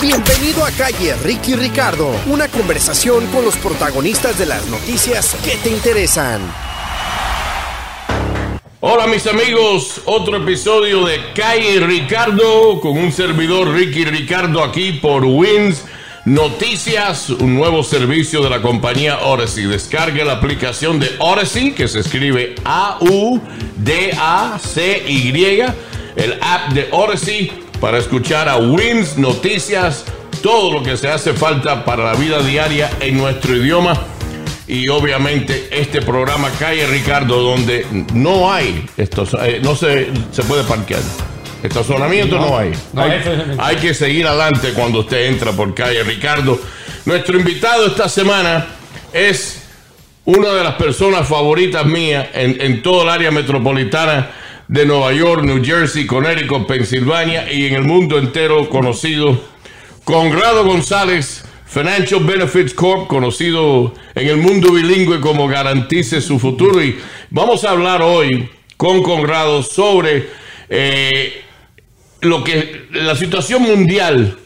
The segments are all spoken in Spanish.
Bienvenido a Calle Ricky Ricardo, una conversación con los protagonistas de las noticias que te interesan. Hola mis amigos, otro episodio de Calle Ricardo con un servidor Ricky Ricardo aquí por Wins Noticias, un nuevo servicio de la compañía Odyssey. Descargue la aplicación de Odyssey que se escribe A-U-D-A-C-Y, el app de Odyssey para escuchar a Wins Noticias, todo lo que se hace falta para la vida diaria en nuestro idioma y obviamente este programa Calle Ricardo donde no hay estos, eh, no se, se puede parquear. Estacionamiento no, hay. hay. Hay que seguir adelante cuando usted entra por Calle Ricardo. Nuestro invitado esta semana es una de las personas favoritas mías en, en todo el área metropolitana de Nueva York, New Jersey, Connecticut, Pensilvania y en el mundo entero conocido. Conrado González, Financial Benefits Corp, conocido en el mundo bilingüe como Garantice su futuro. Y vamos a hablar hoy con Conrado sobre eh, lo que la situación mundial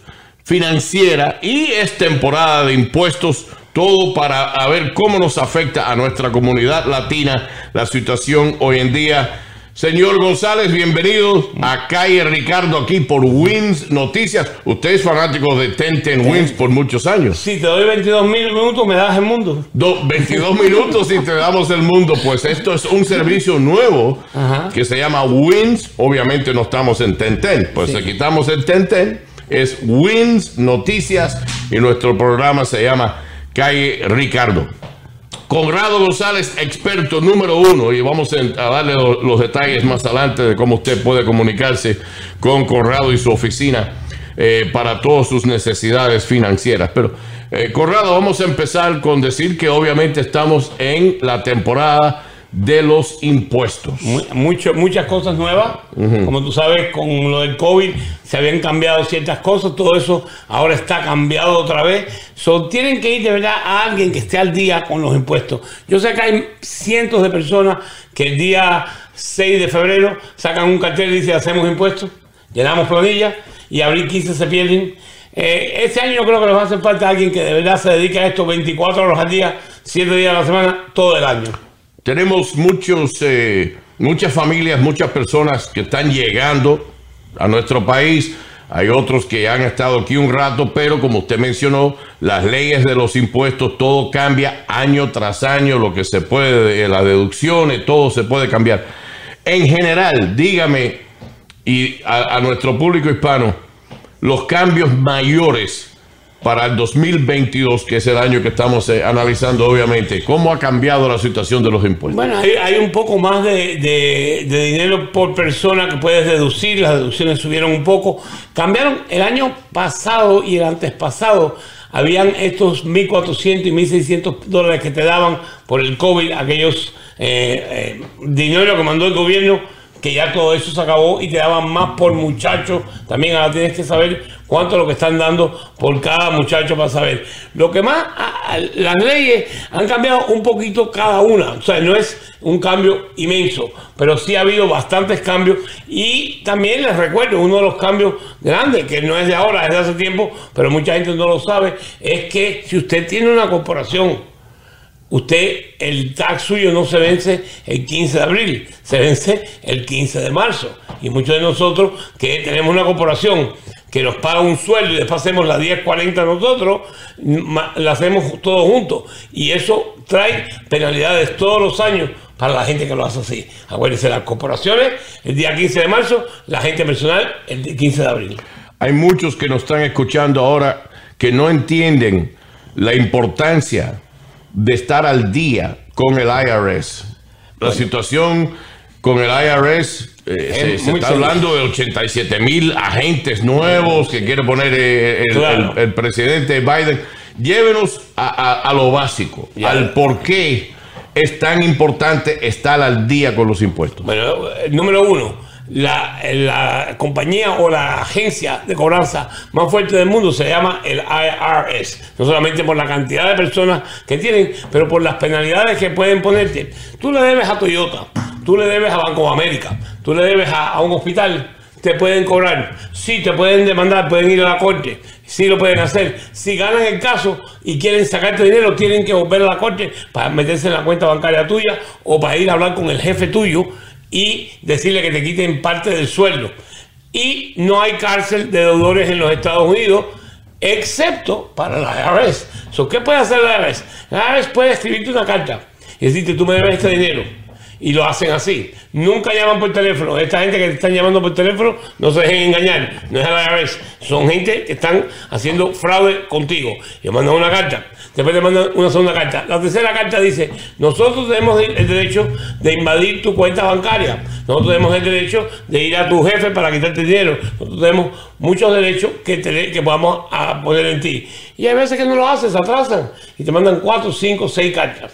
financiera y es temporada de impuestos, todo para ver cómo nos afecta a nuestra comunidad latina la situación hoy en día Señor González, bienvenido a Calle Ricardo aquí por Wins Noticias. Usted es fanático de Ten Ten Wins por muchos años. Si te doy 22 mil minutos, me das el mundo. 22 minutos y te damos el mundo. Pues esto es un servicio nuevo que se llama Wins. Obviamente no estamos en Ten Ten. Pues si quitamos el Ten Ten. Es Wins Noticias y nuestro programa se llama Calle Ricardo. Conrado González, experto número uno, y vamos a darle los detalles más adelante de cómo usted puede comunicarse con Conrado y su oficina eh, para todas sus necesidades financieras. Pero, eh, Conrado, vamos a empezar con decir que obviamente estamos en la temporada de los impuestos. muchas cosas nuevas. Como tú sabes, con lo del COVID se habían cambiado ciertas cosas, todo eso ahora está cambiado otra vez. So, tienen que ir de verdad a alguien que esté al día con los impuestos. Yo sé que hay cientos de personas que el día 6 de febrero sacan un cartel y dicen hacemos impuestos, llenamos planillas y abril 15 se pierden. Eh, este año yo creo que nos hace falta alguien que de verdad se dedique a esto 24 horas al día, 7 días a la semana, todo el año. Tenemos muchos, eh, muchas familias, muchas personas que están llegando a nuestro país. Hay otros que han estado aquí un rato, pero como usted mencionó, las leyes de los impuestos, todo cambia año tras año, lo que se puede, las deducciones, todo se puede cambiar. En general, dígame, y a nuestro público hispano, los cambios mayores para el 2022, que es el año que estamos eh, analizando, obviamente, ¿cómo ha cambiado la situación de los impuestos? Bueno, hay, un poco más de, dinero por persona que puedes deducir, las deducciones subieron un poco. Cambiaron el año pasado y el antes pasado. Habían estos 1.400 y 1.600 dólares que te daban por el COVID, aquellos eh, eh, dinero que mandó el gobierno que ya todo eso se acabó y te daban más por muchacho. También ahora tienes que saber cuánto lo que están dando por cada muchacho para saber. Lo que más, las leyes han cambiado un poquito cada una. O sea, no es un cambio inmenso, pero sí ha habido bastantes cambios. Y también les recuerdo, uno de los cambios grandes, que no es de ahora, es de hace tiempo, pero mucha gente no lo sabe, es que si usted tiene una corporación, usted, el tax suyo no se vence el 15 de abril, se vence el 15 de marzo. Y muchos de nosotros que tenemos una corporación que nos paga un sueldo y después hacemos la 1040 nosotros, la hacemos todos juntos. Y eso trae penalidades todos los años para la gente que lo hace así. Acuérdense, las corporaciones el día 15 de marzo, la gente personal el 15 de abril. Hay muchos que nos están escuchando ahora que no entienden la importancia de estar al día con el IRS. La situación con el IRS, eh, se, está hablando de 87 mil agentes nuevos que quiere poner eh, el, presidente Biden. Llévenos a, lo básico, al por qué es tan importante estar al día con los impuestos. Bueno, número uno, la, compañía o la agencia de cobranza más fuerte del mundo se llama el IRS. No solamente por la cantidad de personas que tienen, pero por las penalidades que pueden ponerte. Tú le debes a Toyota, tú le debes a Banco de América, tú le debes a, un hospital, te pueden cobrar. Sí, te pueden demandar, pueden ir a la corte. Sí lo pueden hacer. Si ganan el caso y quieren sacarte dinero, tienen que volver a la corte para meterse en la cuenta bancaria tuya o para ir a hablar con el jefe tuyo y decirle que te quiten parte del sueldo. Y no hay cárcel de deudores en los Estados Unidos, excepto para la IRS. ¿Qué puede hacer la IRS? La IRS puede escribirte una carta y decirte, tú me debes este dinero y lo hacen así. Nunca llaman por teléfono. Esta gente que te están llamando por teléfono no se dejen engañar. No es a la vez. Son gente que están haciendo fraude contigo. Y mandan una carta. Después te mandan una segunda carta. La tercera carta dice, nosotros tenemos el derecho de invadir tu cuenta bancaria. Nosotros tenemos el derecho de ir a tu jefe para quitarte dinero. Nosotros tenemos muchos derechos que, que podamos a poner en ti. Y hay veces que no lo haces, atrasan. Y te mandan cuatro, cinco, seis cartas.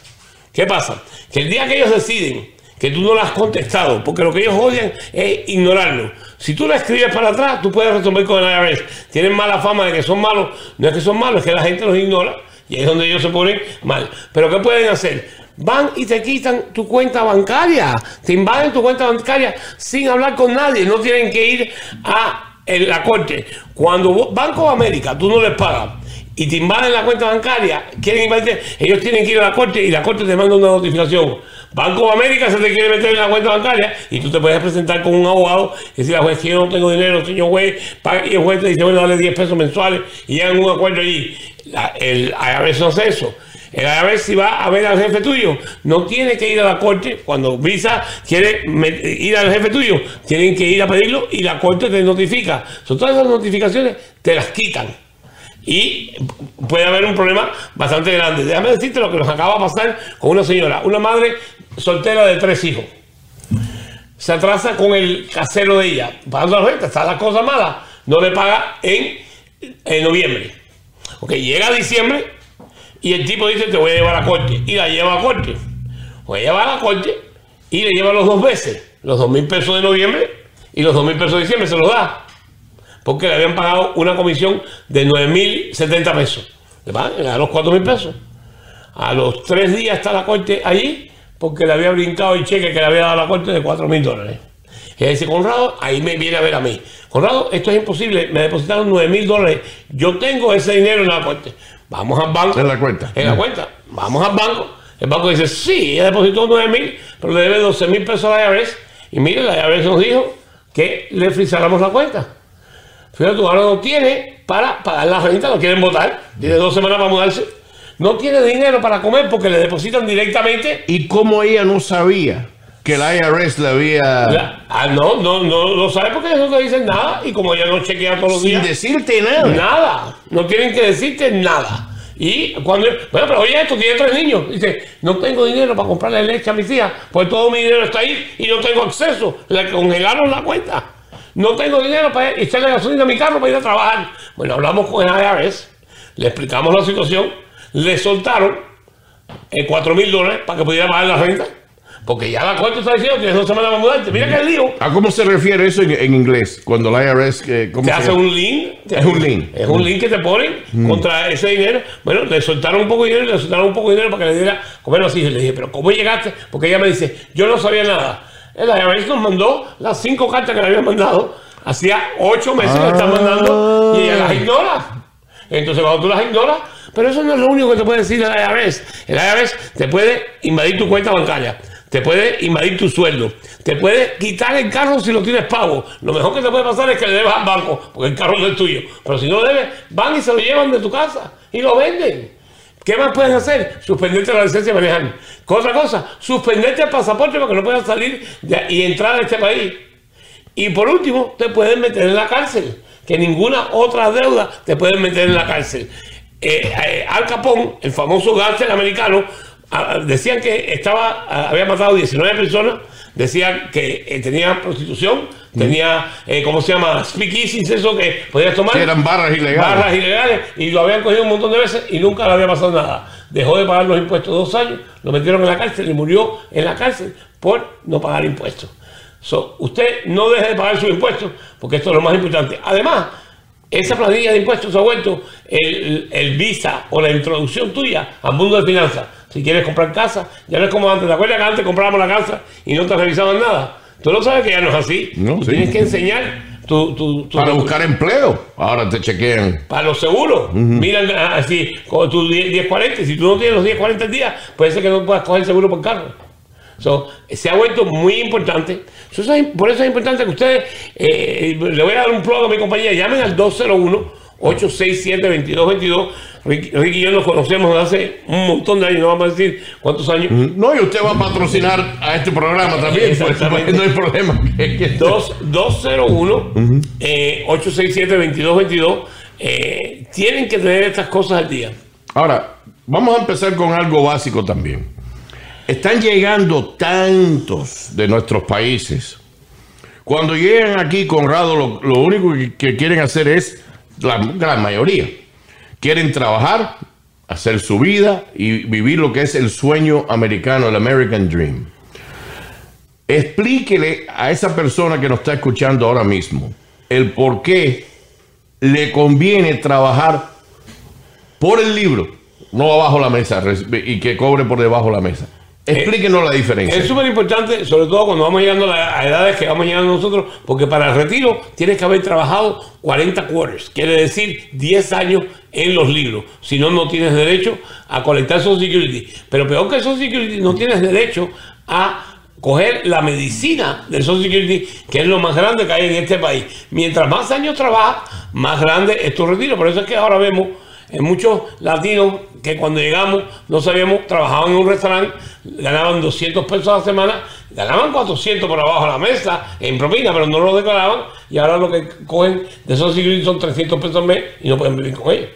¿Qué pasa? Que el día que ellos deciden que tú no lo has contestado, porque lo que ellos odian es ignorarlo. Si tú lo escribes para atrás, tú puedes resolver con el IRS. Tienen mala fama de que son malos, no es que son malos, es que la gente los ignora y ahí es donde ellos se ponen mal. Pero ¿qué pueden hacer? Van y te quitan tu cuenta bancaria, te invaden tu cuenta bancaria sin hablar con nadie, no tienen que ir a la corte. Cuando Banco de América tú no les pagas y te invaden la cuenta bancaria, quieren invadir, ellos tienen que ir a la corte y la corte te manda una notificación. Banco de América se te quiere meter en la cuenta bancaria y tú te puedes presentar con un abogado y decir, juez, que yo no tengo dinero, señor juez, y el juez te dice, bueno, dale 10 pesos mensuales y llegan un acuerdo allí. el IRS no hace eso. El IRS si va a ver al jefe tuyo, no tiene que ir a la corte. Cuando Visa quiere ir al jefe tuyo, tienen que ir a pedirlo y la corte te notifica. Son todas esas notificaciones, te las quitan y puede haber un problema bastante grande. Déjame decirte lo que nos acaba de pasar con una señora, una madre soltera de tres hijos. Se atrasa con el casero de ella, pagando la renta, está la cosa mala, no le paga en, en noviembre. Ok, llega diciembre y el tipo dice te voy a llevar a corte y la lleva a corte. Voy a llevar a la corte y le lleva los dos veces, los dos mil pesos de noviembre y los dos mil pesos de diciembre, se los da porque le habían pagado una comisión de 9.070 pesos. Le pagan los 4.000 pesos. A los tres días está la corte allí porque le había brincado el cheque que le había dado la corte de 4.000 dólares. Y ella dice, Conrado, ahí me viene a ver a mí. Conrado, esto es imposible, me depositaron 9.000 dólares. Yo tengo ese dinero en la corte. Vamos al banco. En la cuenta. En la cuenta. Vamos al banco. El banco dice, sí, ella depositó 9.000, pero le debe 12.000 pesos a la IRS. Y mire, la IRS nos dijo que le frizáramos la cuenta. Fíjate, ahora no tiene para pagar la renta, no quieren votar, tiene dos semanas para mudarse. No tiene dinero para comer porque le depositan directamente. ¿Y cómo ella no sabía que la IRS le había.? ah, no, no, no, no sabe porque ellos no te dicen nada. Y como ella no chequea todos los días. Sin decirte nada. Nada. No tienen que decirte nada. Y cuando. Bueno, pero oye, esto tiene tres niños. Dice, no tengo dinero para comprarle leche a mis hijas, pues todo mi dinero está ahí y no tengo acceso. Le congelaron la cuenta. No tengo dinero para echarle gasolina a mi carro para ir a trabajar. Bueno, hablamos con el IRS, le explicamos la situación, le soltaron eh, 4 mil dólares para que pudiera pagar la renta. Porque ya la cuenta está diciendo que tienes dos semanas para mudarte. Mira qué lío. ¿A cómo se refiere eso en, inglés? Cuando la IRS. Eh, te hace un link. es un link. Es un link que te ponen mm. contra ese dinero. Bueno, le soltaron un poco de dinero y le soltaron un poco de dinero para que le diera comer así. Le dije, pero ¿cómo llegaste? Porque ella me dice, yo no sabía nada. El IRS nos mandó las cinco cartas que le habían mandado. Hacía ocho meses que le están mandando y ella las ignora. Entonces, cuando tú las ignoras, pero eso no es lo único que te puede decir el IRS. El IRS te puede invadir tu cuenta bancaria, te puede invadir tu sueldo, te puede quitar el carro si lo tienes pago. Lo mejor que te puede pasar es que le debas al banco, porque el carro no es tuyo. Pero si no lo debes, van y se lo llevan de tu casa y lo venden. ¿Qué más puedes hacer? Suspenderte la licencia de manejar. Otra cosa, suspenderte el pasaporte para que no puedas salir y entrar a este país. Y por último, te pueden meter en la cárcel. Que ninguna otra deuda te pueden meter en la cárcel. Eh, eh, Al Capón, el famoso gánster americano, ah, decían que estaba, ah, había matado 19 personas, decían que eh, tenía prostitución, tenía, ¿cómo se llama? Speakeasies, eso que podías tomar. eran barras ilegales. Barras ilegales, y lo habían cogido un montón de veces y nunca le había pasado nada dejó de pagar los impuestos dos años, lo metieron en la cárcel y murió en la cárcel por no pagar impuestos. Usted no deje de pagar sus impuestos, porque esto es lo más importante. Además, esa planilla de impuestos ha vuelto el, visa o la introducción tuya al mundo de finanzas. Si quieres comprar casa, ya no es como antes. ¿Te acuerdas que antes comprábamos la casa y no te revisaban nada? Tú no sabes que ya no es así. Tienes que enseñar tu, tu, tu- Para buscar empleo, ahora te chequean. para los seguros. Miran ah, así, con tus 10 1040. Si tú no tienes los 1040 al día, puede ser que no puedas coger seguro por carro. So, se ha vuelto muy importante. So, por eso es importante que ustedes, eh, le voy a dar un plug a mi compañía, llamen al 201-867-2222. Ricky, Ricky y yo nos conocemos desde hace un montón de años, no vamos a decir cuántos años. No, y usted va a patrocinar a este programa también, pues, no hay problema. Que- que- Dos- 201 eh, 867-2222. Eh, tienen que tener estas cosas al día. Ahora, vamos a empezar con algo básico también. Están llegando tantos de nuestros países. Cuando llegan aquí, Conrado, lo, lo único que, quieren hacer es, la gran mayoría, quieren trabajar, hacer su vida y vivir lo que es el sueño americano, el American Dream. Explíquele a esa persona que nos está escuchando ahora mismo el por qué le conviene trabajar por el libro, no abajo la mesa, y que cobre por debajo la mesa. Explíquenos la diferencia. Es súper importante, sobre todo cuando vamos llegando a edades que vamos llegando nosotros, porque para el retiro tienes que haber trabajado 40 quarters, quiere decir 10 años en los libros. Si no, no tienes derecho a colectar Social Security. Pero peor que Social Security, no tienes derecho a coger la medicina del Social Security, que es lo más grande que hay en este país. Mientras más años trabajas, más grande es tu retiro. Por eso es que ahora vemos en muchos latinos que cuando llegamos no sabíamos, trabajaban en un restaurante, ganaban 200 pesos a la semana, ganaban 400 por abajo de la mesa en propina, pero no lo declaraban y ahora lo que cogen de esos Security son 300 pesos al mes y no pueden vivir con ellos.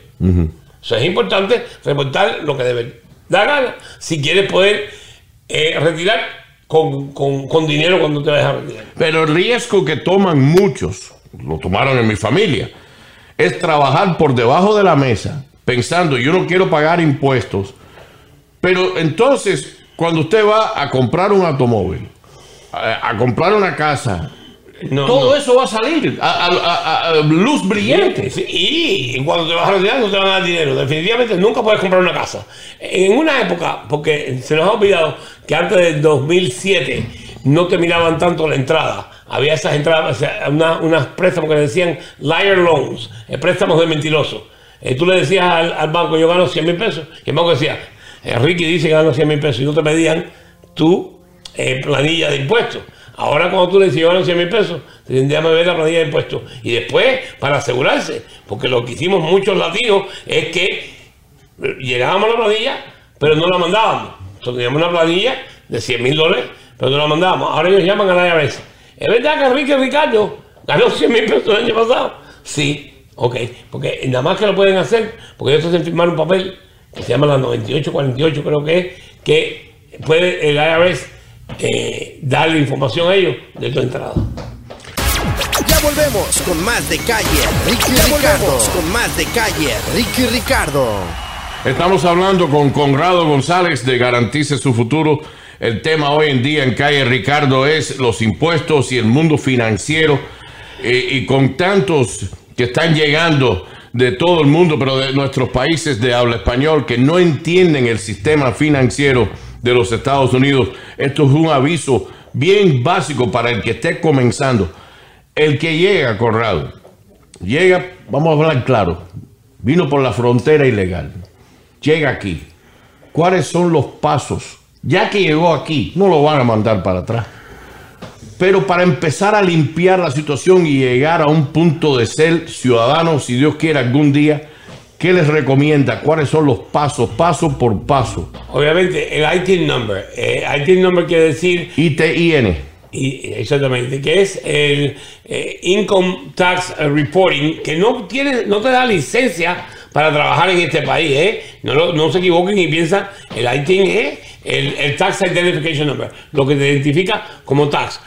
O sea, es importante reportar lo que debe dar gana si quieres poder eh, retirar con, con- con dinero cuando te vayas a retirar. Pero el riesgo que toman muchos, lo tomaron en mi familia, es trabajar por debajo de la mesa pensando, yo no quiero pagar impuestos. Pero entonces, cuando usted va a comprar un automóvil, a, a comprar una casa, No, todo no. eso va a salir a, a- a- a luz brillante. Sí, y cuando te vas a retirar no te van a dar dinero. Definitivamente nunca puedes comprar una casa. En una época, porque se nos ha olvidado que antes del 2007 no te miraban tanto la entrada. Había esas entradas, una- unas préstamos que le decían liar loans, eh, préstamos de mentirosos. Eh, tú le decías al, al banco, yo gano 100 mil pesos. Y el banco decía, eh, Ricky dice que gano 100 mil pesos. Y no te pedían tu eh, planilla de impuestos. Ahora cuando tú le dices, yo gano 100 mil pesos, te tendrían que ver la planilla de impuestos. Y después, para asegurarse, porque lo que hicimos muchos latinos es que llegábamos a la planilla, pero no la mandábamos. Entonces teníamos una planilla de 100 mil dólares, pero no la mandábamos. Ahora ellos llaman a la IRS. ¿Es verdad que Enrique Ricardo ganó 100 mil pesos el año pasado? Sí, ok. Porque nada más que lo pueden hacer, porque ellos hacen firmar un papel que se llama la 9848, creo que es, que puede el IRS eh, darle información a ellos de tu entrada. Ya volvemos con más de calle, Ricky Ricardo. con más de calle, Ricky Ricardo. Estamos hablando con Conrado González de Garantice su futuro. El tema hoy en día en calle Ricardo es los impuestos y el mundo financiero. Eh, y con tantos que están llegando de todo el mundo, pero de nuestros países de habla español, que no entienden el sistema financiero de los Estados Unidos, esto es un aviso bien básico para el que esté comenzando. El que llega, Conrado, llega, vamos a hablar claro, vino por la frontera ilegal llega aquí, ¿cuáles son los pasos? Ya que llegó aquí, no lo van a mandar para atrás. Pero para empezar a limpiar la situación y llegar a un punto de ser ciudadano, si Dios quiere algún día, ¿qué les recomienda? ¿Cuáles son los pasos, paso por paso? Obviamente, el ITIN number. Eh, ITIN number quiere decir ITIN. Y, exactamente, que es el eh, Income Tax Reporting, que no, tiene, no te da licencia para trabajar en este país. ¿eh? No se equivoquen y piensan, el ITIN es el, el Tax Identification Number, lo que te identifica como tax.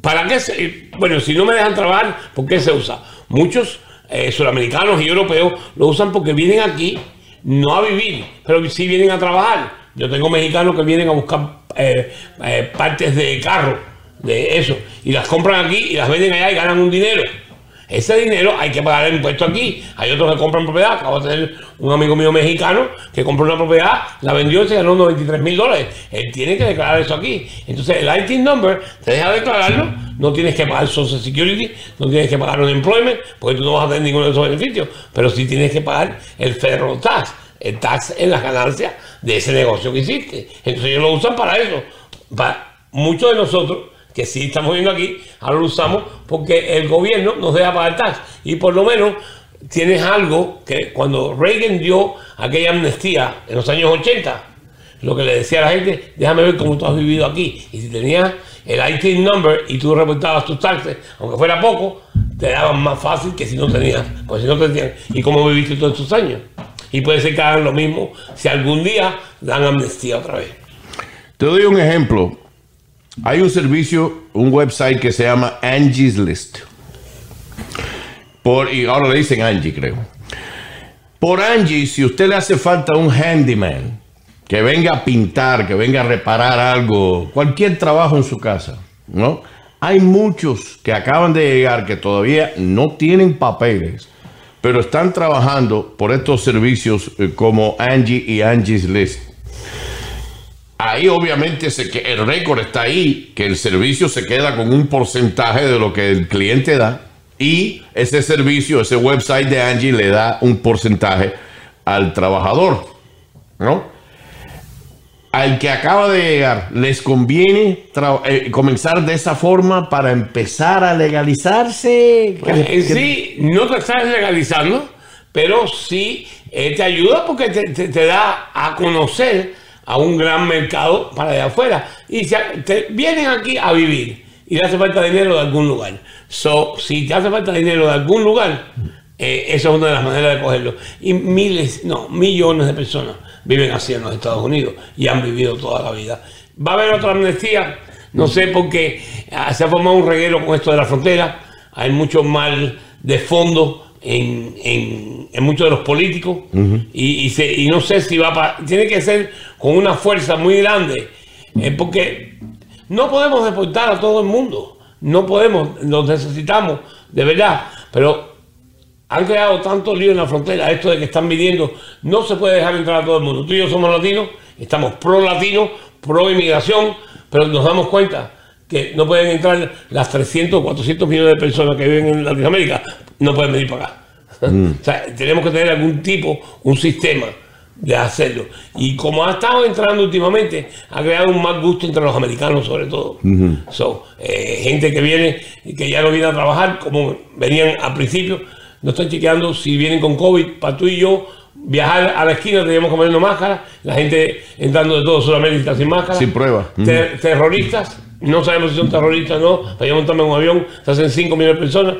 ¿Para qué? se- bueno, si no me dejan trabajar, ¿por qué se usa? Muchos eh, sudamericanos y europeos lo usan porque vienen aquí no a vivir, pero sí vienen a trabajar. Yo tengo mexicanos que vienen a buscar eh, eh, partes de carro, de eso, y las compran aquí y las venden allá y ganan un dinero. Ese dinero hay que pagar el impuesto aquí. Hay otros que compran propiedad. Acabo de tener un amigo mío mexicano que compró una propiedad, la vendió y se ganó 93 mil dólares. Él tiene que declarar eso aquí. Entonces el IT number te deja declararlo. No tienes que pagar Social Security, no tienes que pagar un employment, porque tú no vas a tener ninguno de esos beneficios. Pero sí tienes que pagar el federal tax, el tax en las ganancias de ese negocio que hiciste. Entonces ellos lo usan para eso. Para muchos de nosotros que sí estamos viendo aquí, ahora lo usamos porque el gobierno nos deja pagar tax. Y por lo menos tienes algo que cuando Reagan dio aquella amnistía en los años 80, lo que le decía a la gente, déjame ver cómo tú has vivido aquí. Y si tenías el IT number y tú reportabas tus taxes, aunque fuera poco, te daban más fácil que si no tenías, pues si no tenías, y cómo viviste todos estos años. Y puede ser que hagan lo mismo si algún día dan amnistía otra vez. Te doy un ejemplo. Hay un servicio, un website que se llama Angie's List. Por, y ahora le dicen Angie, creo. Por Angie, si usted le hace falta un handyman que venga a pintar, que venga a reparar algo, cualquier trabajo en su casa, ¿no? Hay muchos que acaban de llegar que todavía no tienen papeles, pero están trabajando por estos servicios eh, como Angie y Angie's List ahí obviamente se, que el récord está ahí, que el servicio se queda con un porcentaje de lo que el cliente da y ese servicio, ese website de Angie le da un porcentaje al trabajador, ¿no? Al que acaba de llegar, ¿les conviene eh, comenzar de esa forma para empezar a legalizarse? Pues, sí, no te estás legalizando, pero sí eh, te ayuda porque te da a conocer a un gran mercado para allá afuera. Y te, vienen aquí a vivir y le hace falta dinero de algún lugar. So, si te hace falta dinero de algún lugar, eh, esa es una de las maneras de cogerlo. Y miles, no, millones de personas viven así en los Estados Unidos y han vivido toda la vida. ¿Va a haber otra amnistía? No sé, porque ah, se ha formado un reguero con esto de la frontera. Hay mucho mal de fondo en, muchos de los políticos y, y, no sé si va a... Tiene que ser con una fuerza muy grande, eh, porque no podemos deportar a todo el mundo, no podemos, los necesitamos, de verdad, pero han creado tanto lío en la frontera, esto de que están midiendo, no se puede dejar entrar a todo el mundo. Tú y yo somos latinos, estamos pro latinos, pro inmigración, pero nos damos cuenta que no pueden entrar las 300 o 400 millones de personas que viven en Latinoamérica, no pueden venir para acá. Mm. o sea, tenemos que tener algún tipo, un sistema de hacerlo. Y como ha estado entrando últimamente, ha creado un mal gusto entre los americanos sobre todo. Eh, gente que viene, que ya no viene a trabajar, como venían al principio, no están chequeando si vienen con COVID, para tú y yo viajar a la esquina teníamos que ponernos máscara, la gente entrando de todo Sudamérica sin máscara. Sin prueba. terroristas, no sabemos si son terroristas o no, para montarme en un avión, se hacen 5 millones de personas,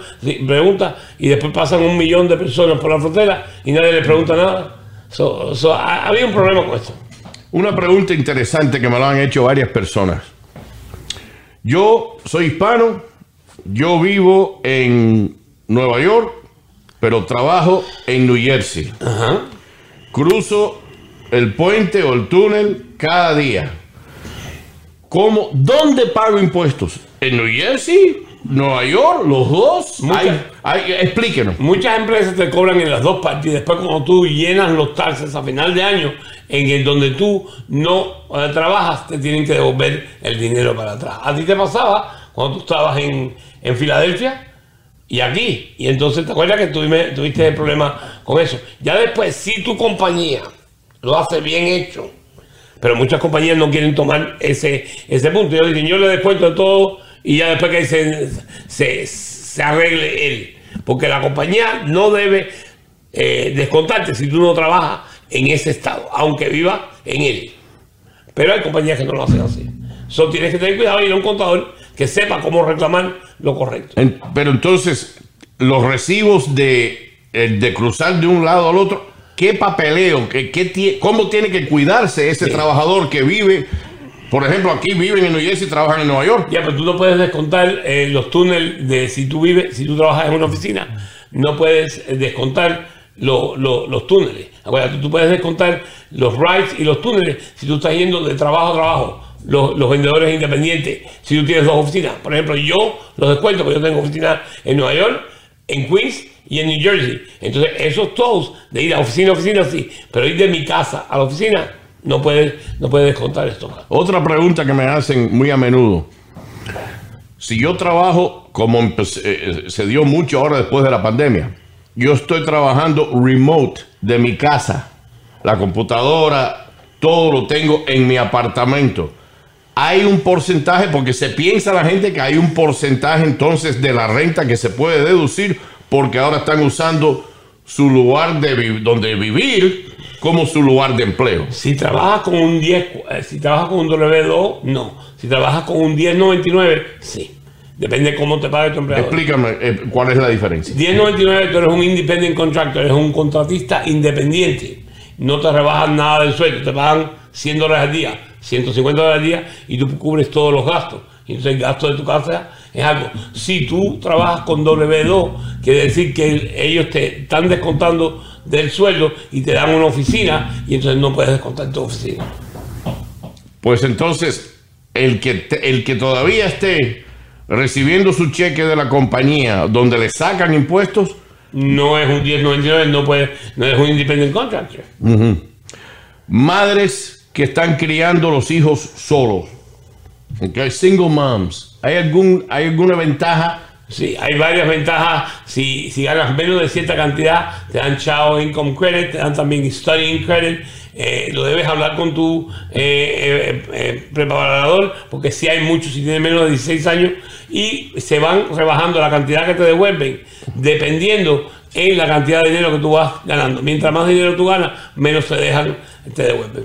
pregunta, y después pasan un millón de personas por la frontera y nadie les pregunta nada. Había un problema con esto. Una pregunta interesante que me lo han hecho varias personas. Yo soy hispano, yo vivo en Nueva York, pero trabajo en New Jersey. Cruzo el puente o el túnel cada día. ¿Cómo? ¿Dónde pago impuestos? ¿En New Jersey? ¿Nueva York? ¿Los dos? explíquenos. Muchas empresas te cobran en las dos partes y después cuando tú llenas los taxes a final de año, en el donde tú no eh, trabajas, te tienen que devolver el dinero para atrás. ¿A ti te pasaba cuando tú estabas en, en Filadelfia? y aquí. Y entonces te acuerdas que tuviste, tuviste el problema con eso. Ya después, si tu compañía lo hace bien hecho, pero muchas compañías no quieren tomar ese, ese punto. Yo dicen, yo le descuento todo y ya después que se, se, arregle él. Porque la compañía no debe eh, descontarte si tú no trabajas en ese estado, aunque viva en él. Pero hay compañías que no lo hacen así. Solo tienes que tener cuidado y ir a un contador que sepa cómo reclamar lo correcto. pero entonces, los recibos de, eh, de cruzar de un lado al otro, ¿qué papeleo? Qué, qué, ¿Cómo tiene que cuidarse ese trabajador que vive? Por ejemplo, aquí viven en New Jersey y trabajan en Nueva York. Ya, pero tú no puedes descontar eh, los túneles de si tú vives, si tú trabajas en una oficina, no puedes eh, descontar los túneles. Acuérdate, tú puedes descontar los rides y los túneles si tú estás yendo de trabajo a trabajo los, vendedores independientes, si tú tienes dos oficinas. Por ejemplo, yo los descuento, porque yo tengo oficina en Nueva York en Queens y en New Jersey. Entonces, esos todos de ir a oficina a oficina, sí, pero ir de mi casa a la oficina, no puedes no puede descontar esto. Otra pregunta que me hacen muy a menudo. Si yo trabajo, como eh, se dio mucho ahora después de la pandemia, yo estoy trabajando remote de mi casa. La computadora, todo lo tengo en mi apartamento. Hay un porcentaje, porque se piensa la gente que hay un porcentaje entonces de la renta que se puede deducir porque ahora están usando su lugar de donde vivir como su lugar de empleo. Si trabajas con un 10, eh, si trabajas con un W2, no. Si trabajas con un 1099, sí. Depende de cómo te pague tu empleador. Explícame eh, cuál es la diferencia. 1099 tú eres un independent contractor, eres un contratista independiente. No te rebajan nada del sueldo, te pagan 100 dólares al día, 150 dólares al día y tú cubres todos los gastos. Entonces el gasto de tu casa es algo. Si tú trabajas con W2, quiere decir que ellos te están descontando del sueldo y te dan una oficina y entonces no puedes descontar tu oficina. Pues entonces, el que, el que todavía esté recibiendo su cheque de la compañía donde le sacan impuestos, no es un 1099, no puede, no es un independent contractor. Madres que están criando los hijos solos. Okay, single moms. ¿Hay, algún, ¿Hay alguna ventaja Sí, hay varias ventajas. Si, si ganas menos de cierta cantidad, te dan Child Income Credit, te dan también Studying Credit. Eh, lo debes hablar con tu eh, eh, preparador, porque si hay muchos, si tienes menos de 16 años, y se van rebajando la cantidad que te devuelven, dependiendo en la cantidad de dinero que tú vas ganando. Mientras más dinero tú ganas, menos te dejan, te devuelven.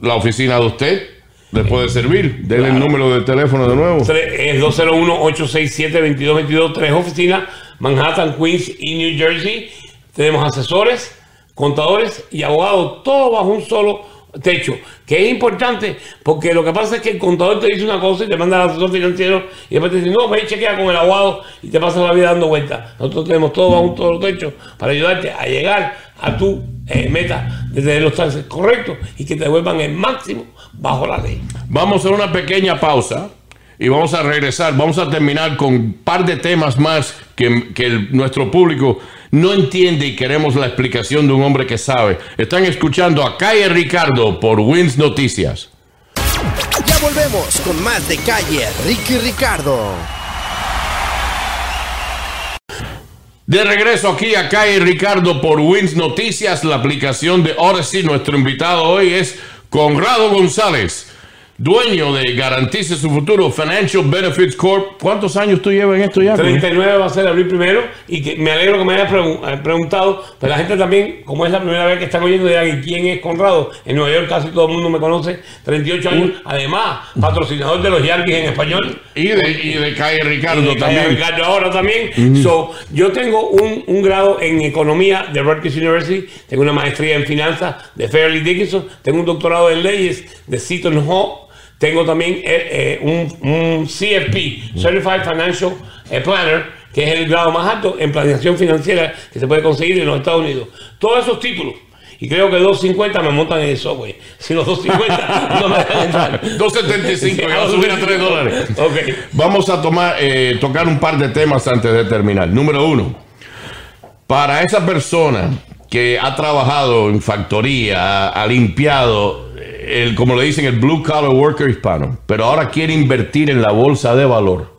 La oficina de usted le puede servir. Denle el número de teléfono de nuevo. Es 201-867-2222, tres oficinas, Manhattan, Queens y New Jersey. Tenemos asesores, contadores y abogados, todo bajo un solo techo, que es importante porque lo que pasa es que el contador te dice una cosa y te manda al asesor financiero y después te dice, no, ve y chequea con el abogado y te pasa la vida dando vueltas. Nosotros tenemos todo bajo un solo techo para ayudarte a llegar a tu eh, meta de tener los taxes correctos y que te devuelvan el máximo bajo la ley. Vamos a una pequeña pausa y vamos a regresar. Vamos a terminar con un par de temas más que, que nuestro público no entiende y queremos la explicación de un hombre que sabe. Están escuchando a Calle Ricardo por Wins Noticias. Ya volvemos con más de Calle Ricky Ricardo. De regreso aquí a Calle Ricardo por Wins Noticias, la aplicación de Odyssey. Nuestro invitado hoy es Conrado González dueño de Garantice su Futuro Financial Benefits Corp. ¿Cuántos años tú llevas en esto ya? 39 va a ser abril primero y que me alegro que me hayas eh, preguntado, pero la gente también, como es la primera vez que están oyendo, de quién es Conrado. En Nueva York casi todo el mundo me conoce, 38 años, además patrocinador de los Yankees en español. Y de, y de Calle Ricardo y también. Ricardo ahora también. so, yo tengo un, un, grado en economía de Rutgers University, tengo una maestría en finanzas de Fairleigh Dickinson, tengo un doctorado en leyes de Seton Hall tengo también eh, eh, un, CFP, Certified Financial eh, Planner, que es el grado más alto en planeación financiera que se puede conseguir en los Estados Unidos. Todos esos títulos. Y creo que 250 me montan en el software. Si los 250 no me dejan entrar. 275, que va a subir a 3 dólares. Okay. Vamos a tomar, tocar un par de temas antes de terminar. Número uno, para esa persona que ha trabajado en factoría, ha limpiado el, como le dicen, el blue collar worker hispano, pero ahora quiere invertir en la bolsa de valor.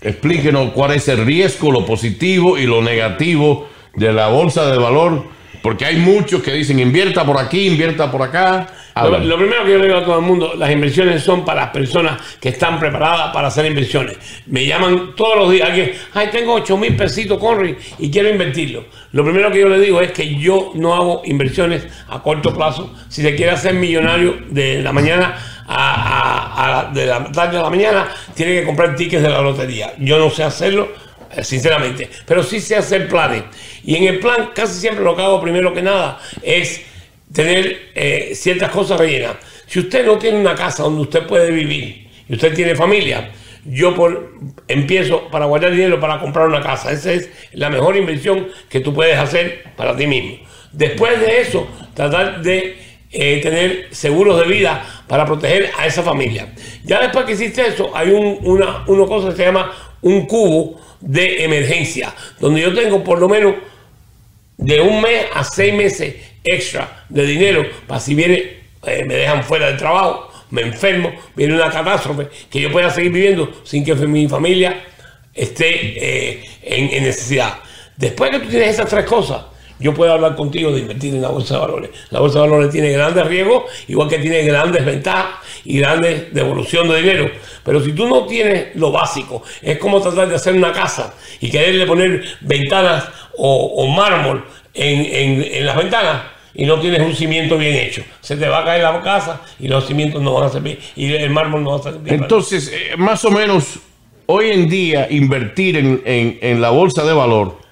Explíquenos cuál es el riesgo, lo positivo y lo negativo de la bolsa de valor porque hay muchos que dicen invierta por aquí, invierta por acá. Lo, primero que yo le digo a todo el mundo, las inversiones son para las personas que están preparadas para hacer inversiones. Me llaman todos los días alguien, ay, tengo 8 mil pesitos, Conry, y quiero invertirlo. Lo primero que yo le digo es que yo no hago inversiones a corto plazo. Si se quiere hacer millonario de la mañana a, de la tarde a la mañana, tiene que comprar tickets de la lotería. Yo no sé hacerlo sinceramente. Pero sí sé hacer planes. Y en el plan, casi siempre lo que hago primero que nada es tener eh, ciertas cosas rellenas. Si usted no tiene una casa donde usted puede vivir y usted tiene familia, yo empiezo para guardar dinero para comprar una casa. Esa es la mejor inversión que tú puedes hacer para ti mismo. Después de eso, tratar de eh, tener seguros de vida para proteger a esa familia. Ya después que hiciste eso, hay un, una, una cosa que se llama un cubo de emergencia, donde yo tengo por lo menos de un mes a seis meses extra de dinero para si viene, eh, me dejan fuera del trabajo, me enfermo, viene una catástrofe, que yo pueda seguir viviendo sin que mi familia esté eh, en, necesidad. Después que tú tienes esas tres cosas, yo puedo hablar contigo de invertir en la bolsa de valores. La bolsa de valores tiene grandes riesgos, igual que tiene grandes ventajas y grandes devolución de dinero. Pero si tú no tienes lo básico, es como tratar de hacer una casa y quererle poner ventanas o, mármol en, las ventanas y no tienes un cimiento bien hecho. Se te va a caer la casa y los cimientos no van a servir y el mármol no va a servir. Entonces, eh, más o menos, hoy en día invertir en, en la bolsa de valor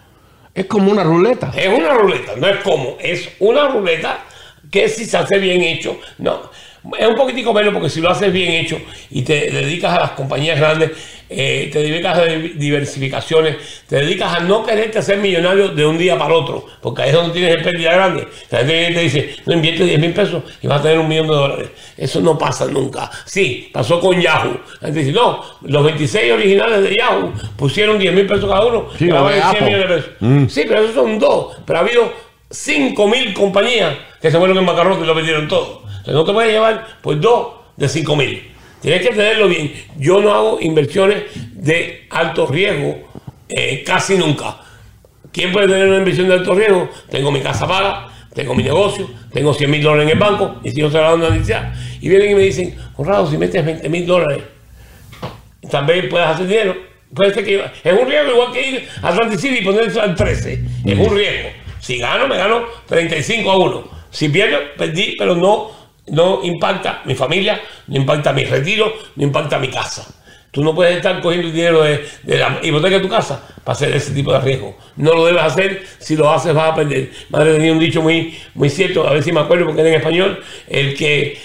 es como una ruleta. Es una ruleta, no es como, es una ruleta que si se hace bien hecho, no. Es un poquitico menos porque si lo haces bien hecho y te dedicas a las compañías grandes, eh, te dedicas a diversificaciones, te dedicas a no quererte hacer millonario de un día para otro, porque ahí es donde tienes pérdida grande. La gente te dice, no inviertes 10 mil pesos y vas a tener un millón de dólares. Eso no pasa nunca. Sí, pasó con Yahoo. La gente dice, no, los 26 originales de Yahoo pusieron 10 mil pesos cada uno. Sí, 100 millones de pesos. Mm. Sí, pero esos son dos. Pero ha habido 5 mil compañías que se fueron en bancarrota y lo vendieron todo. Entonces no te puedes llevar pues dos de 5 mil. Tienes que tenerlo bien. Yo no hago inversiones de alto riesgo eh, casi nunca. ¿Quién puede tener una inversión de alto riesgo? Tengo mi casa paga, tengo mi negocio, tengo 100 mil dólares en el banco, y si yo se la una inicial. Y vienen y me dicen, Conrado, si metes 20 mil dólares, también puedes hacer dinero. Puede ser que es un riesgo igual que ir a Atlantic City y ponerse al 13. Es un riesgo. Si gano, me gano 35 a 1. Si pierdo, perdí, pero no no impacta mi familia, no impacta mi retiro, no impacta mi casa. Tú no puedes estar cogiendo dinero de, la hipoteca de tu casa para hacer ese tipo de riesgo. No lo debes hacer, si lo haces vas a perder. Madre tenía un dicho muy, muy cierto, a ver si me acuerdo porque era en español, el el que,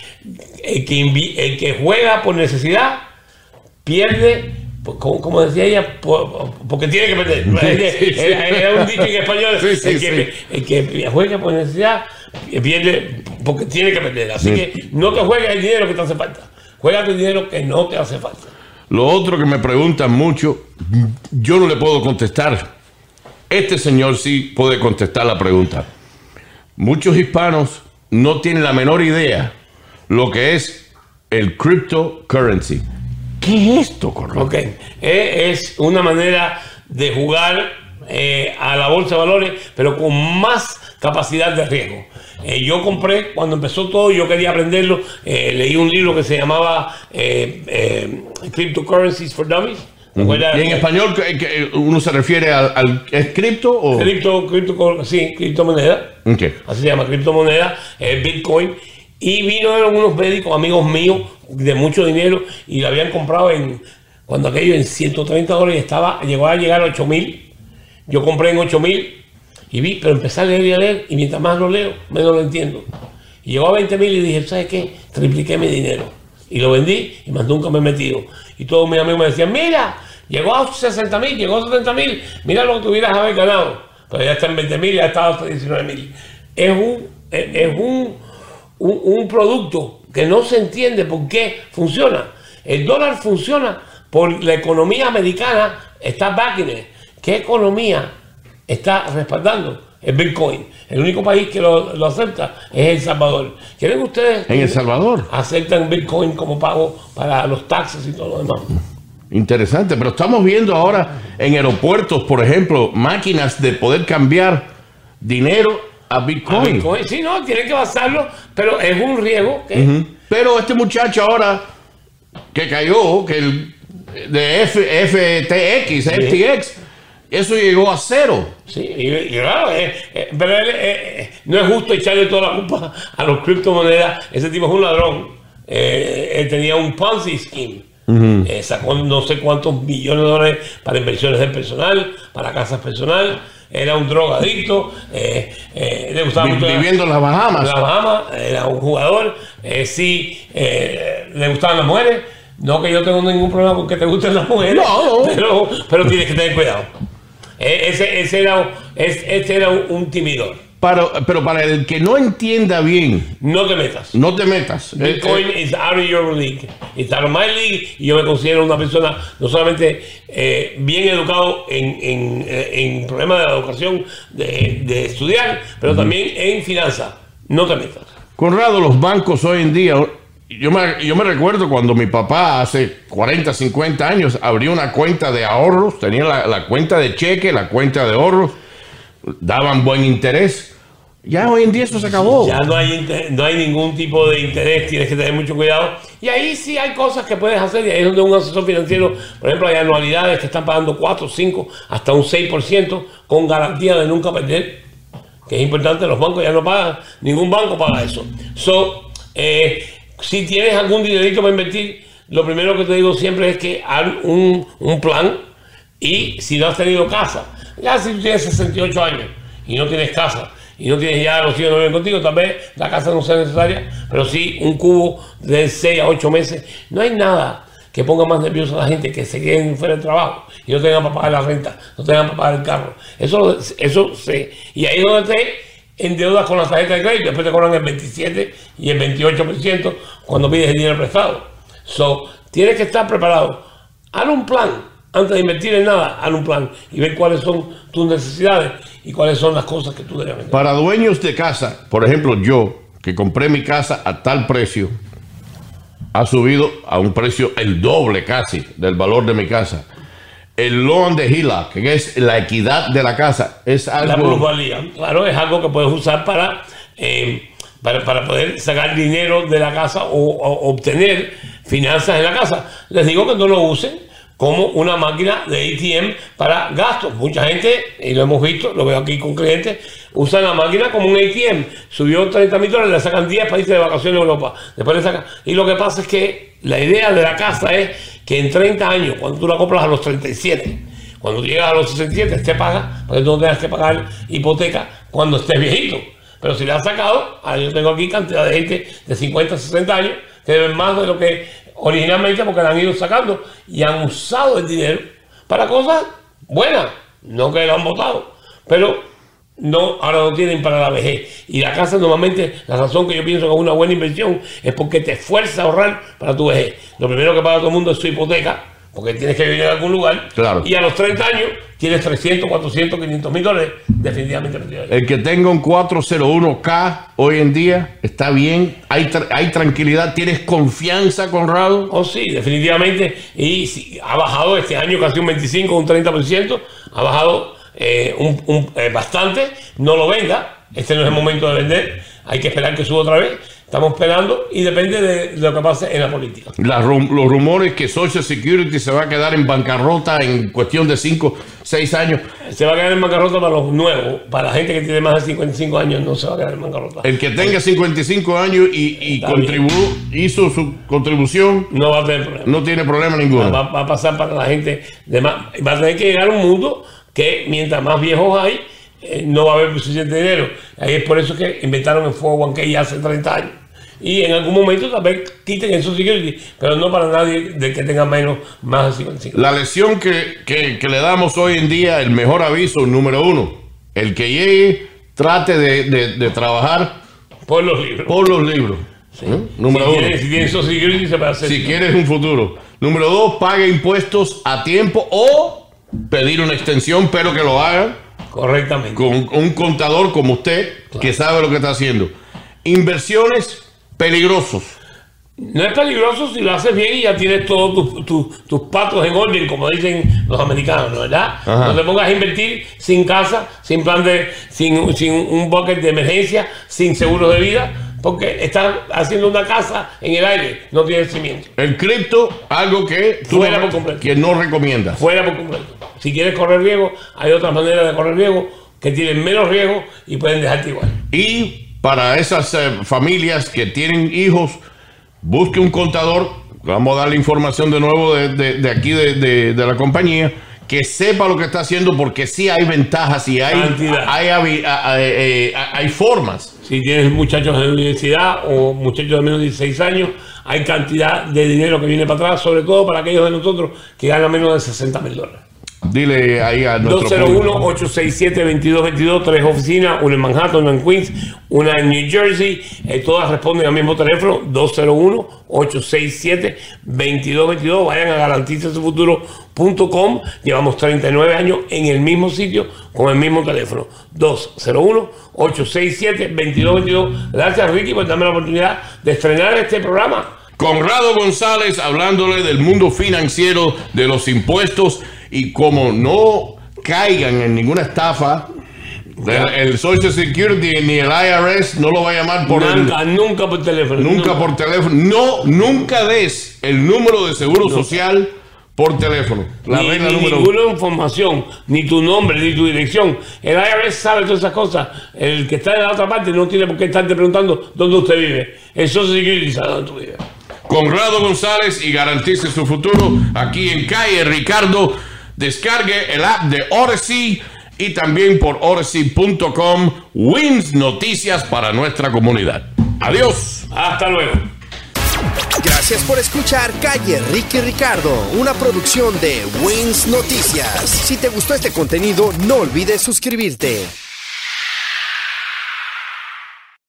el que juega por necesidad pierde como, decía ella, porque tiene que perder. Era un dicho en español, el, que, juega por necesidad pierde porque tiene que perder. Así que no te juegues el dinero que te hace falta, juega el dinero que no te hace falta. Lo otro que me preguntan mucho, yo no le puedo contestar. Este señor sí puede contestar la pregunta. Muchos hispanos no tienen la menor idea lo que es el cryptocurrency. ¿Qué es esto, Correcto? Ok, eh, es una manera de jugar eh, a la bolsa de valores, pero con más capacidad de riesgo. Eh, yo compré, cuando empezó todo, yo quería aprenderlo, leí un libro que se llamaba Cryptocurrencies for Dummies. ¿Y en español uno se refiere al, cripto o cripto, cripto, sí, criptomoneda. Así se llama criptomoneda, Bitcoin. Y vino unos médicos, amigos míos, de mucho dinero, y lo habían comprado en, cuando aquello en 130 dólares estaba, llegó a llegar a 8 mil. Yo compré en 8 mil y vi, pero empecé a leer y a leer, y mientras más lo leo, menos lo entiendo. Y llegó a 20 mil y dije, ¿sabes qué? Tripliqué mi dinero. Y lo vendí y más nunca me he metido. Y todos mis amigos me decían, mira, llegó a 60 mil, llegó a 70 mil, mira lo que tuvieras haber ganado. Pero ya está en 20 mil, ya está hasta 19 mil. Es un, es un un, producto que no se entiende por qué funciona. El dólar funciona por la economía americana, está backing. ¿Qué economía está respaldando? El Bitcoin. El único país que lo, acepta es El Salvador. ¿Quieren ustedes? En El Salvador. Aceptan Bitcoin como pago para los taxes y todo lo demás. Interesante, pero estamos viendo ahora en aeropuertos, por ejemplo, máquinas de poder cambiar dinero a Bitcoin. Sí, no, tienen que basarlo, pero es un riesgo. Pero este muchacho ahora que cayó, que el de FTX, FTX, eso llegó a cero. Sí, y, claro, eh, eh, pero eh, no es justo echarle toda la culpa a los criptomonedas. Ese tipo es un ladrón. él tenía un Ponzi scheme. sacó no sé cuántos millones de dólares para inversiones del personal, para casas personal era un drogadicto, eh, eh, le gustaba mucho Viviendo en las Bahamas. las Bahamas, era un jugador, eh, sí, le gustaban las mujeres. No que yo tengo ningún problema con que te gusten las mujeres, pero, pero tienes que tener cuidado. ese, ese, era, ese era un, timidor. Para, pero para el que no entienda bien, No te metas. no te metas. Eh, Bitcoin eh, is out of your league. It's out of my league. Y yo me considero una persona no solamente eh, bien educado en, en, eh, en problemas de la educación, de, de estudiar, pero también en finanzas. No te metas. Conrado, los bancos hoy en día, yo me, yo me recuerdo cuando mi papá hace 40, 50 años abrió una cuenta de ahorros, tenía la, la cuenta de cheque, la cuenta de ahorros, daban buen interés. Ya hoy en día eso se acabó. Ya no hay, no hay ningún tipo de interés, tienes que tener mucho cuidado. Y ahí sí hay cosas que puedes hacer. Y ahí es donde un asesor financiero, por ejemplo, hay anualidades que están pagando 4, 5, hasta un 6% con garantía de nunca perder. Que es importante, los bancos ya no pagan, ningún banco paga eso. So, eh, si tienes algún dinerito para invertir, lo primero que te digo siempre es que haz un, un plan y si no has tenido casa, ya si tú tienes 68 años y no tienes casa y no tienes ya los hijos no viven contigo, tal vez la casa no sea necesaria, pero sí un cubo de 6 a 8 meses. No hay nada que ponga más nervioso a la gente que se queden fuera del trabajo y no tengan para pagar la renta, no tengan para pagar el carro. Eso, eso se, y ahí es donde te endeudas con la tarjeta de crédito, después te cobran el 27 y el 28% cuando pides el dinero prestado. So, tienes que estar preparado. Haz un plan. Antes de invertir en nada, haz un plan y ver cuáles son tus necesidades y cuáles son las cosas que tú debes vender. Para dueños de casa, por ejemplo, yo, que compré mi casa a tal precio, ha subido a un precio el doble casi del valor de mi casa. El loan de HELOC, que es la equidad de la casa, es La algo... plusvalía, claro, es algo que puedes usar para, eh, para, para poder sacar dinero de la casa o, o obtener finanzas en la casa. Les digo que no lo usen como una máquina de ATM para gastos. Mucha gente, y lo hemos visto, lo veo aquí con clientes, usan la máquina como un ATM. Subió 30 mil dólares, le sacan 10 países de vacaciones en Europa. Después le sacan. Y lo que pasa es que la idea de la casa es que en 30 años, cuando tú la compras a los 37, cuando llegas a los 67, te paga, porque tú no tengas que pagar hipoteca cuando estés viejito. Pero si le has sacado, ahora yo tengo aquí cantidad de gente de 50, 60 años que deben más de lo que originalmente porque la han ido sacando y han usado el dinero para cosas buenas, no que lo han votado, pero no, ahora no tienen para la vejez. Y la casa normalmente, la razón que yo pienso que es una buena inversión es porque te esfuerza a ahorrar para tu vejez. Lo primero que paga todo el mundo es su hipoteca, porque tienes que vivir en algún lugar. Claro. Y a los 30 años tienes 300, 400, 500 mil dólares definitivamente. El que tenga un 401k hoy en día está bien, hay, tra- hay tranquilidad, tienes confianza, Conrado. Oh, sí, definitivamente. Y sí, ha bajado este año casi un 25, un 30%. Ha bajado eh, un, un- eh, bastante. No lo venda. Este no es el momento de vender. Hay que esperar que suba otra vez. Estamos esperando y depende de lo que pase en la política. Rum- los rumores que Social Security se va a quedar en bancarrota en cuestión de 5, 6 años. Se va a quedar en bancarrota para los nuevos. Para la gente que tiene más de 55 años no se va a quedar en bancarrota. El que tenga 55 años y, y contribu- hizo su contribución, No va a tener problema. no tiene problema ninguno. va, va a pasar para la gente de más. Va a tener que llegar a un mundo que mientras más viejos hay, eh, no va a haber suficiente dinero. Ahí es por eso que inventaron el 401k hace 30 años. Y en algún momento tal vez quiten el Social Security, pero no para nadie de que tenga menos, más de 55. La lección que, que- que le damos hoy en día, el mejor aviso, número uno, el que llegue, trate de, de- de trabajar Por los libros. por los libros. ¿Eh? Número si uno. Tiene, si tiene Social Security se puede hacer. Si quieres un futuro. Número dos, pague impuestos a tiempo o pedir una extensión, pero que lo haga Correctamente. con un contador como usted, que sabe lo que está haciendo. Inversiones peligrosos. No es peligroso si lo haces bien y ya tienes todos tus, tus- tus patos en orden, como dicen los americanos, ¿no ¿verdad? Ajá. No te pongas a invertir sin casa, sin plan de, sin, sin un bucket de emergencia, sin seguro de vida, porque estás haciendo una casa en el aire, no tiene cimiento. El cripto, algo que tú Fuera no, por completo. que no recomiendas. Fuera por completo. Si quieres correr riesgo, hay otras maneras de correr riesgo que tienen menos riesgo y pueden dejarte igual. Y para esas eh, familias que tienen hijos, busque un contador. Vamos a darle información de nuevo de, de- de aquí de, de- la compañía. Que sepa lo que está haciendo porque sí hay ventajas y hay, hay, a- eh, a- hay formas. Si tienes muchachos de universidad o muchachos de menos de 16 años, hay cantidad de dinero que viene para atrás, sobre todo para aquellos de nosotros que ganan menos de 60 mil dólares. Dile ahí a nuestro público. 201-867-2222, tres oficinas, una en Manhattan, una en Queens, una en New Jersey. eh, todas responden al mismo teléfono, 201-867-2222. Vayan a garantizasufuturo.com. Llevamos 39 años en el mismo sitio con el mismo teléfono, 201-867-2222. Gracias, Ricky, por darme la oportunidad de estrenar este programa. Conrado González hablándole del mundo financiero, de los impuestos y como no caigan en ninguna estafa, el, el Social Security ni el IRS no lo va a llamar por el- nunca, nunca por teléfono. nunca por teléfono. No, nunca des el número de seguro social por teléfono. La ni, regla ni número uno. ninguna información, ni tu nombre, ni tu dirección. El IRS sabe todas esas cosas. El que está en la otra parte no tiene por qué estarte preguntando dónde usted vive. El Social Security sabe dónde tú vives. Conrado González y garantice su futuro aquí en calle Ricardo. Descargue el app de Odyssey y también por odyssey.com Wins Noticias para nuestra comunidad. Adiós. Hasta luego. Gracias por escuchar Calle Ricky Ricardo, una producción de Wins Noticias. Si te gustó este contenido, no olvides suscribirte.